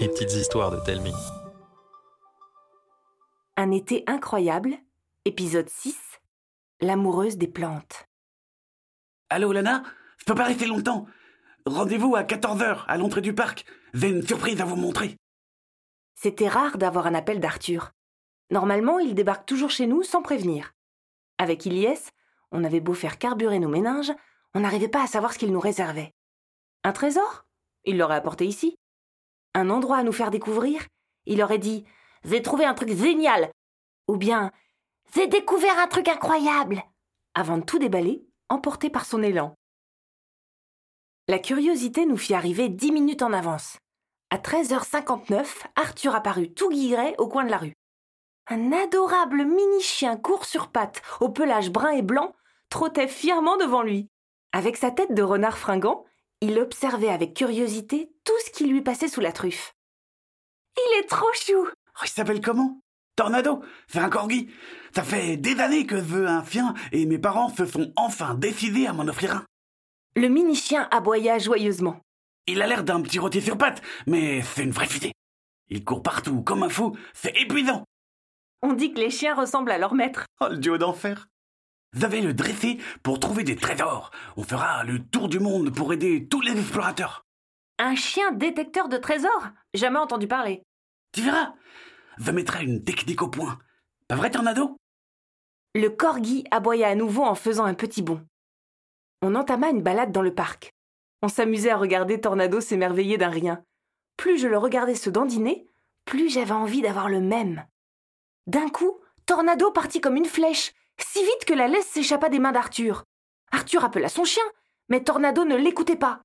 Les petites histoires de Telmi. Un été incroyable, épisode 6, l'amoureuse des plantes. Allô, Lana? Je peux pas rester longtemps. Rendez-vous à 14h à l'entrée du parc. J'ai une surprise à vous montrer. C'était rare d'avoir un appel d'Arthur. Normalement, il débarque toujours chez nous sans prévenir. Avec Ilyes, on avait beau faire carburer nos méninges, on n'arrivait pas à savoir ce qu'il nous réservait. Un trésor? Il l'aurait apporté ici. Un endroit à nous faire découvrir Il aurait dit J'ai trouvé un truc génial Ou bien J'ai découvert un truc incroyable Avant de tout déballer, emporté par son élan. La curiosité nous fit arriver dix minutes en avance. À 13h59, Arthur apparut tout guilleret au coin de la rue. Un adorable mini-chien court sur pattes, au pelage brun et blanc, trottait fièrement devant lui. Avec sa tête de renard fringant, il observait avec curiosité tout ce qui lui passait sous la truffe. Il est trop chou Oh, il s'appelle comment? Tornado? C'est un corgi Ça fait des années que je veux un chien et mes parents se sont enfin décidés à m'en offrir un. Le mini-chien aboya joyeusement. Il a l'air d'un petit rôti sur pattes, mais c'est une vraie fusée. Il court partout comme un fou, c'est épuisant. On dit que les chiens ressemblent à leur maître. Oh, le duo d'enfer Vous avez le dressé pour trouver des trésors. On fera le tour du monde pour aider tous les explorateurs. Un chien détecteur de trésors? Jamais entendu parler. Tu verras Je mettrai une technique au point. Pas vrai, Tornado Le corgi aboya à nouveau en faisant un petit bond. On entama une balade dans le parc. On s'amusait à regarder Tornado s'émerveiller d'un rien. Plus je le regardais se dandiner, plus j'avais envie d'avoir le même. D'un coup, Tornado partit comme une flèche, si vite que la laisse s'échappa des mains d'Arthur. Arthur appela son chien, mais Tornado ne l'écoutait pas.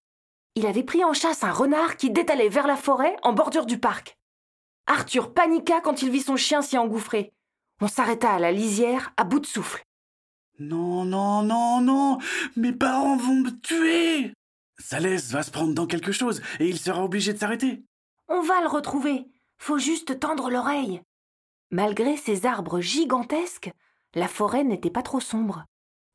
Il avait pris en chasse un renard qui détalait vers la forêt en bordure du parc. Arthur paniqua quand il vit son chien s'y engouffrer. On s'arrêta à la lisière, à bout de souffle. Non, non, non, non Mes parents vont me tuer Salès va se prendre dans quelque chose et il sera obligé de s'arrêter. On va le retrouver. Faut juste tendre l'oreille. Malgré ces arbres gigantesques, la forêt n'était pas trop sombre.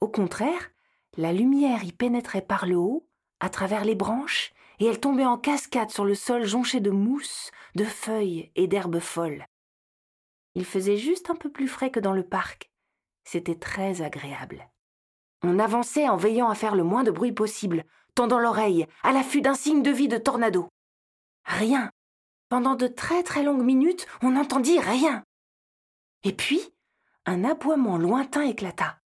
Au contraire, la lumière y pénétrait par le haut, à travers les branches, et elle tombait en cascade sur le sol jonché de mousse, de feuilles et d'herbes folles. Il faisait juste un peu plus frais que dans le parc. C'était très agréable. On avançait en veillant à faire le moins de bruit possible, tendant l'oreille, à l'affût d'un signe de vie de tornado. Rien. Pendant de très très longues minutes, on n'entendit rien. Et puis, un aboiement lointain éclata.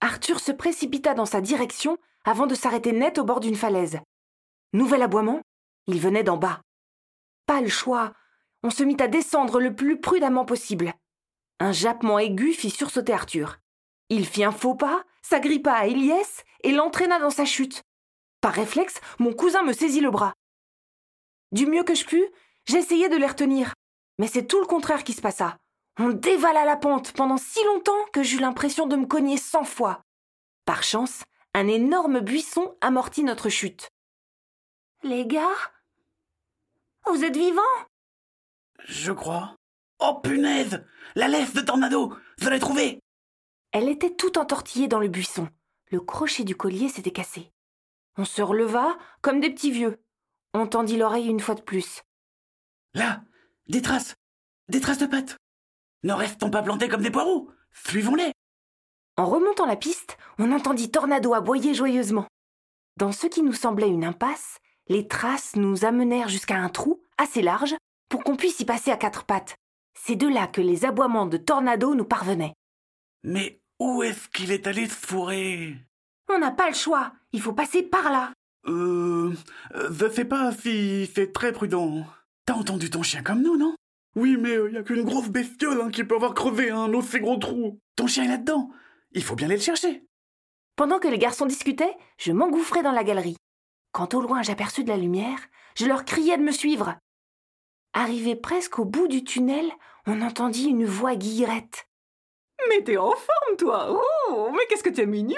Arthur se précipita dans sa direction avant de s'arrêter net au bord d'une falaise. Nouvel aboiement, il venait d'en bas. Pas le choix, on se mit à descendre le plus prudemment possible. Un jappement aigu fit sursauter Arthur. Il fit un faux pas, s'agrippa à Eliès et l'entraîna dans sa chute. Par réflexe, mon cousin me saisit le bras. Du mieux que je pus, j'essayai de les retenir. Mais c'est tout le contraire qui se passa. On dévala la pente pendant si longtemps que j'eus l'impression de me cogner cent fois. Par chance, un énorme buisson amortit notre chute. Les gars? Vous êtes vivants? Je crois. Oh punaise La laisse de Tornado Je l'ai trouvée Elle était tout entortillée dans le buisson. Le crochet du collier s'était cassé. On se releva comme des petits vieux. On tendit l'oreille une fois de plus. Là Des traces Des traces de pattes Ne restons pas plantés comme des poireaux Suivons-les En remontant la piste, on entendit Tornado aboyer joyeusement. Dans ce qui nous semblait une impasse, les traces nous amenèrent jusqu'à un trou assez large pour qu'on puisse y passer à quatre pattes. C'est de là que les aboiements de Tornado nous parvenaient. Mais où est-ce qu'il est allé se fourrer? On n'a pas le choix, il faut passer par là. Euh. Je sais pas si c'est très prudent. T'as entendu ton chien comme nous, non? Oui, mais il y a qu'une grosse bestiole hein, qui peut avoir crevé un aussi gros trou. Ton chien est là-dedans. Il faut bien aller le chercher. Pendant que les garçons discutaient, je m'engouffrais dans la galerie. Quand au loin j'aperçus de la lumière, je leur criai de me suivre. Arrivé presque au bout du tunnel, on entendit une voix guillerette. Mais t'es en forme, toi Oh, mais qu'est-ce que t'es mignon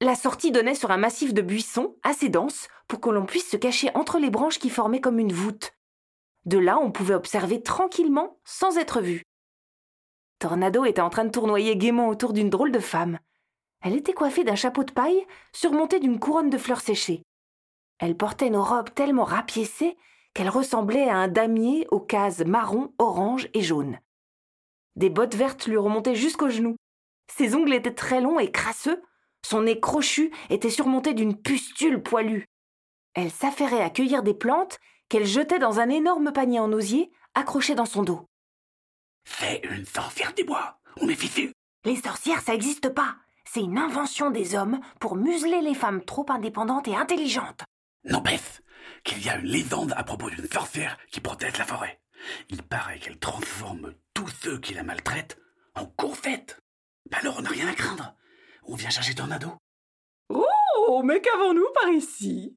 La sortie donnait sur un massif de buissons assez dense pour que l'on puisse se cacher entre les branches qui formaient comme une voûte. De là, on pouvait observer tranquillement sans être vu. Tornado était en train de tournoyer gaiement autour d'une drôle de femme. Elle était coiffée d'un chapeau de paille surmonté d'une couronne de fleurs séchées. Elle portait une robe tellement rapiécée qu'elle ressemblait à un damier aux cases marron, orange et jaune. Des bottes vertes lui remontaient jusqu'aux genoux. Ses ongles étaient très longs et crasseux. Son nez crochu était surmonté d'une pustule poilue. Elle s'affairait à cueillir des plantes qu'elle jetait dans un énorme panier en osier accroché dans son dos. Fais une sorcière des bois, on est fichu. Les sorcières, ça n'existe pas. C'est une invention des hommes pour museler les femmes trop indépendantes et intelligentes. N'empêche qu'il y a une légende à propos d'une sorcière qui protège la forêt. Il paraît qu'elle transforme tous ceux qui la maltraitent en courfettes. Bah alors on n'a rien à craindre. On vient chercher Tornado. Oh, mais qu'avons-nous par ici?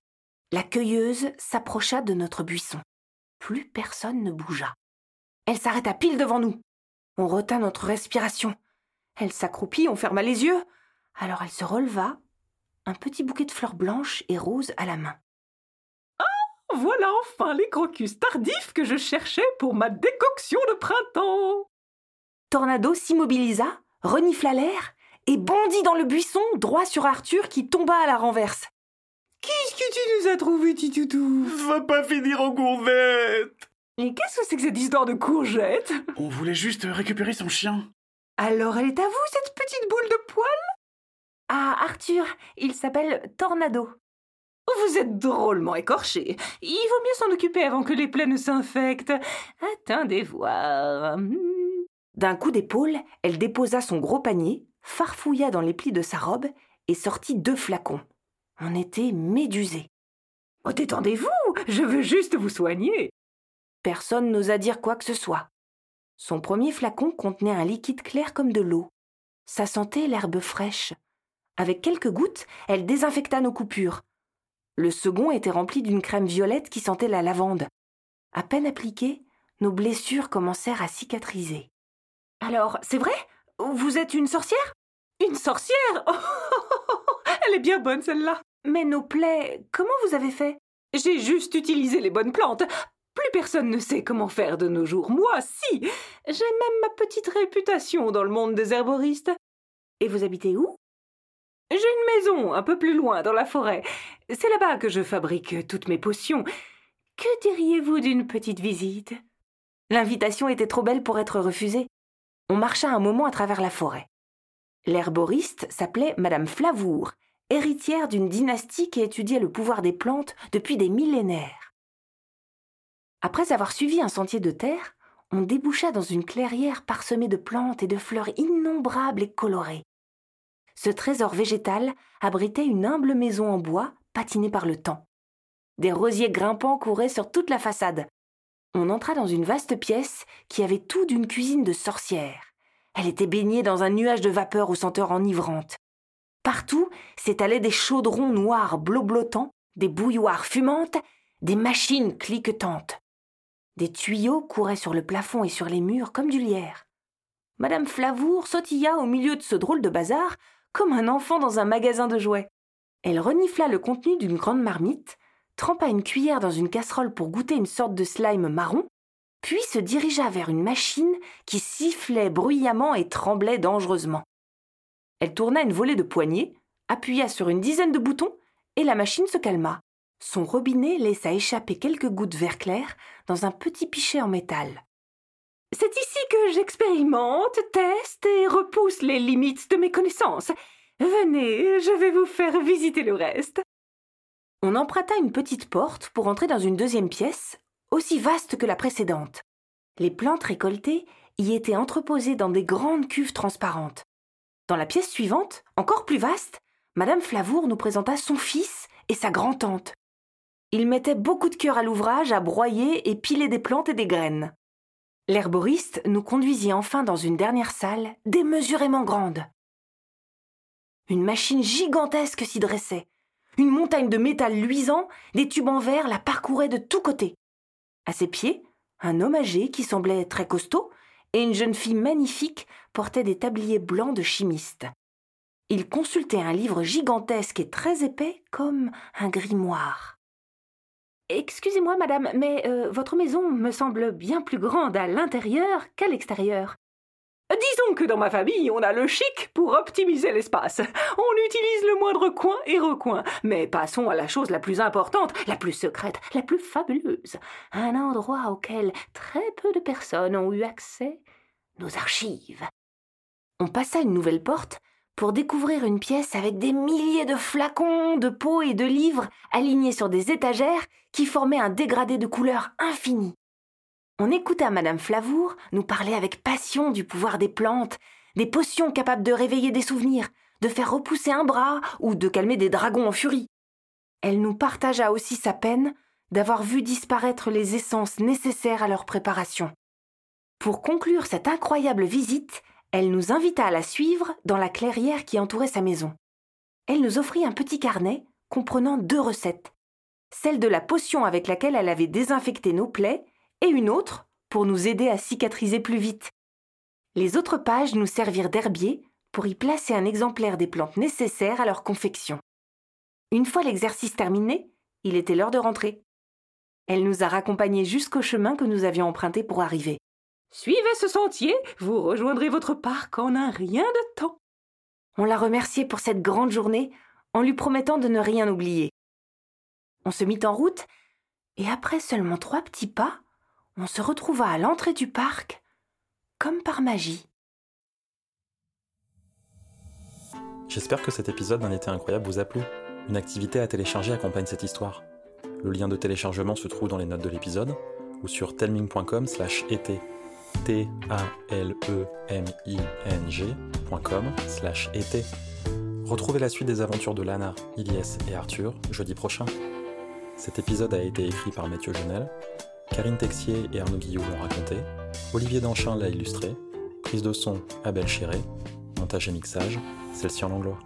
La cueilleuse s'approcha de notre buisson. Plus personne ne bougea. Elle s'arrêta pile devant nous. On retint notre respiration. Elle s'accroupit, on ferma les yeux. Alors elle se releva, un petit bouquet de fleurs blanches et roses à la main. Voilà enfin les crocus tardifs que je cherchais pour ma décoction de printemps. Tornado s'immobilisa, renifla l'air et bondit dans le buisson droit sur Arthur qui tomba à la renverse. Qu'est-ce que tu nous as trouvé, Titoutou Va pas finir en courvette Et qu'est-ce que c'est que cette histoire de courgette On voulait juste récupérer son chien. Alors elle est à vous, cette petite boule de poil Ah, Arthur, il s'appelle Tornado. Vous êtes drôlement écorché. Il vaut mieux s'en occuper avant que les plaies ne s'infectent. Attendez voir. Hmm. D'un coup d'épaule, elle déposa son gros panier, farfouilla dans les plis de sa robe et sortit deux flacons. On était médusés. Oh, détendez-vous, je veux juste vous soigner. Personne n'osa dire quoi que ce soit. Son premier flacon contenait un liquide clair comme de l'eau. Ça sentait l'herbe fraîche. Avec quelques gouttes, elle désinfecta nos coupures. Le second était rempli d'une crème violette qui sentait la lavande. À peine appliquée, nos blessures commencèrent à cicatriser. Alors, c'est vrai? Vous êtes une sorcière? Une sorcière? Elle est bien bonne celle-là. Mais nos plaies, comment vous avez fait? J'ai juste utilisé les bonnes plantes. Plus personne ne sait comment faire de nos jours. Moi, si J'ai même ma petite réputation dans le monde des herboristes. Et vous habitez où? J'ai une maison un peu plus loin, dans la forêt. C'est là-bas que je fabrique toutes mes potions. Que diriez-vous d'une petite visite? L'invitation était trop belle pour être refusée. On marcha un moment à travers la forêt. L'herboriste s'appelait Madame Flavour, héritière d'une dynastie qui étudiait le pouvoir des plantes depuis des millénaires. Après avoir suivi un sentier de terre, on déboucha dans une clairière parsemée de plantes et de fleurs innombrables et colorées. Ce trésor végétal abritait une humble maison en bois patinée par le temps. Des rosiers grimpants couraient sur toute la façade. On entra dans une vaste pièce qui avait tout d'une cuisine de sorcière. Elle était baignée dans un nuage de vapeur aux senteurs enivrantes. Partout s'étalaient des chaudrons noirs bloblotants, des bouilloires fumantes, des machines cliquetantes. Des tuyaux couraient sur le plafond et sur les murs comme du lierre. Madame Flavour sautilla au milieu de ce drôle de bazar comme un enfant dans un magasin de jouets. Elle renifla le contenu d'une grande marmite, trempa une cuillère dans une casserole pour goûter une sorte de slime marron, puis se dirigea vers une machine qui sifflait bruyamment et tremblait dangereusement. Elle tourna une volée de poignées, appuya sur une dizaine de boutons, et la machine se calma. Son robinet laissa échapper quelques gouttes vert clair dans un petit pichet en métal. C'est ici que j'expérimente, teste et repousse les limites de mes connaissances. Venez, je vais vous faire visiter le reste. On emprunta une petite porte pour entrer dans une deuxième pièce, aussi vaste que la précédente. Les plantes récoltées y étaient entreposées dans des grandes cuves transparentes. Dans la pièce suivante, encore plus vaste, Madame Flavour nous présenta son fils et sa grand-tante. Ils mettaient beaucoup de cœur à l'ouvrage à broyer et piler des plantes et des graines. L'herboriste nous conduisit enfin dans une dernière salle démesurément grande. Une machine gigantesque s'y dressait. Une montagne de métal luisant, des tubes en verre la parcouraient de tous côtés. À ses pieds, un homme âgé qui semblait très costaud et une jeune fille magnifique portaient des tabliers blancs de chimistes. Il consultait un livre gigantesque et très épais comme un grimoire. Excusez-moi, madame, mais euh, votre maison me semble bien plus grande à l'intérieur qu'à l'extérieur. Disons que dans ma famille, on a le chic pour optimiser l'espace. On utilise le moindre coin et recoin. Mais passons à la chose la plus importante, la plus secrète, la plus fabuleuse. Un endroit auquel très peu de personnes ont eu accès. Nos archives. On passa une nouvelle porte pour découvrir une pièce avec des milliers de flacons, de pots et de livres alignés sur des étagères qui formaient un dégradé de couleurs infini. On écouta Madame Flavour nous parler avec passion du pouvoir des plantes, des potions capables de réveiller des souvenirs, de faire repousser un bras ou de calmer des dragons en furie. Elle nous partagea aussi sa peine d'avoir vu disparaître les essences nécessaires à leur préparation. Pour conclure cette incroyable visite, elle nous invita à la suivre dans la clairière qui entourait sa maison. Elle nous offrit un petit carnet comprenant deux recettes. Celle de la potion avec laquelle elle avait désinfecté nos plaies et une autre pour nous aider à cicatriser plus vite. Les autres pages nous servirent d'herbier pour y placer un exemplaire des plantes nécessaires à leur confection. Une fois l'exercice terminé, il était l'heure de rentrer. Elle nous a raccompagnés jusqu'au chemin que nous avions emprunté pour arriver. Suivez ce sentier, vous rejoindrez votre parc en un rien de temps. On l'a remerciée pour cette grande journée en lui promettant de ne rien oublier. On se mit en route et après seulement trois petits pas, on se retrouva à l'entrée du parc comme par magie. J'espère que cet épisode d'un été incroyable vous a plu. Une activité à télécharger accompagne cette histoire. Le lien de téléchargement se trouve dans les notes de l'épisode ou sur telming.com slash été T-A-L-E-M-I-N-G.com slash été. Retrouvez la suite des aventures de Lana, Ilyes et Arthur jeudi prochain. Cet épisode a été écrit par Mathieu Genel, Karine Texier et Arnaud Guillou l'ont raconté, Olivier Danchin l'a illustré, prise de son Abel Chéré, montage et mixage, celle-ci en Langlois.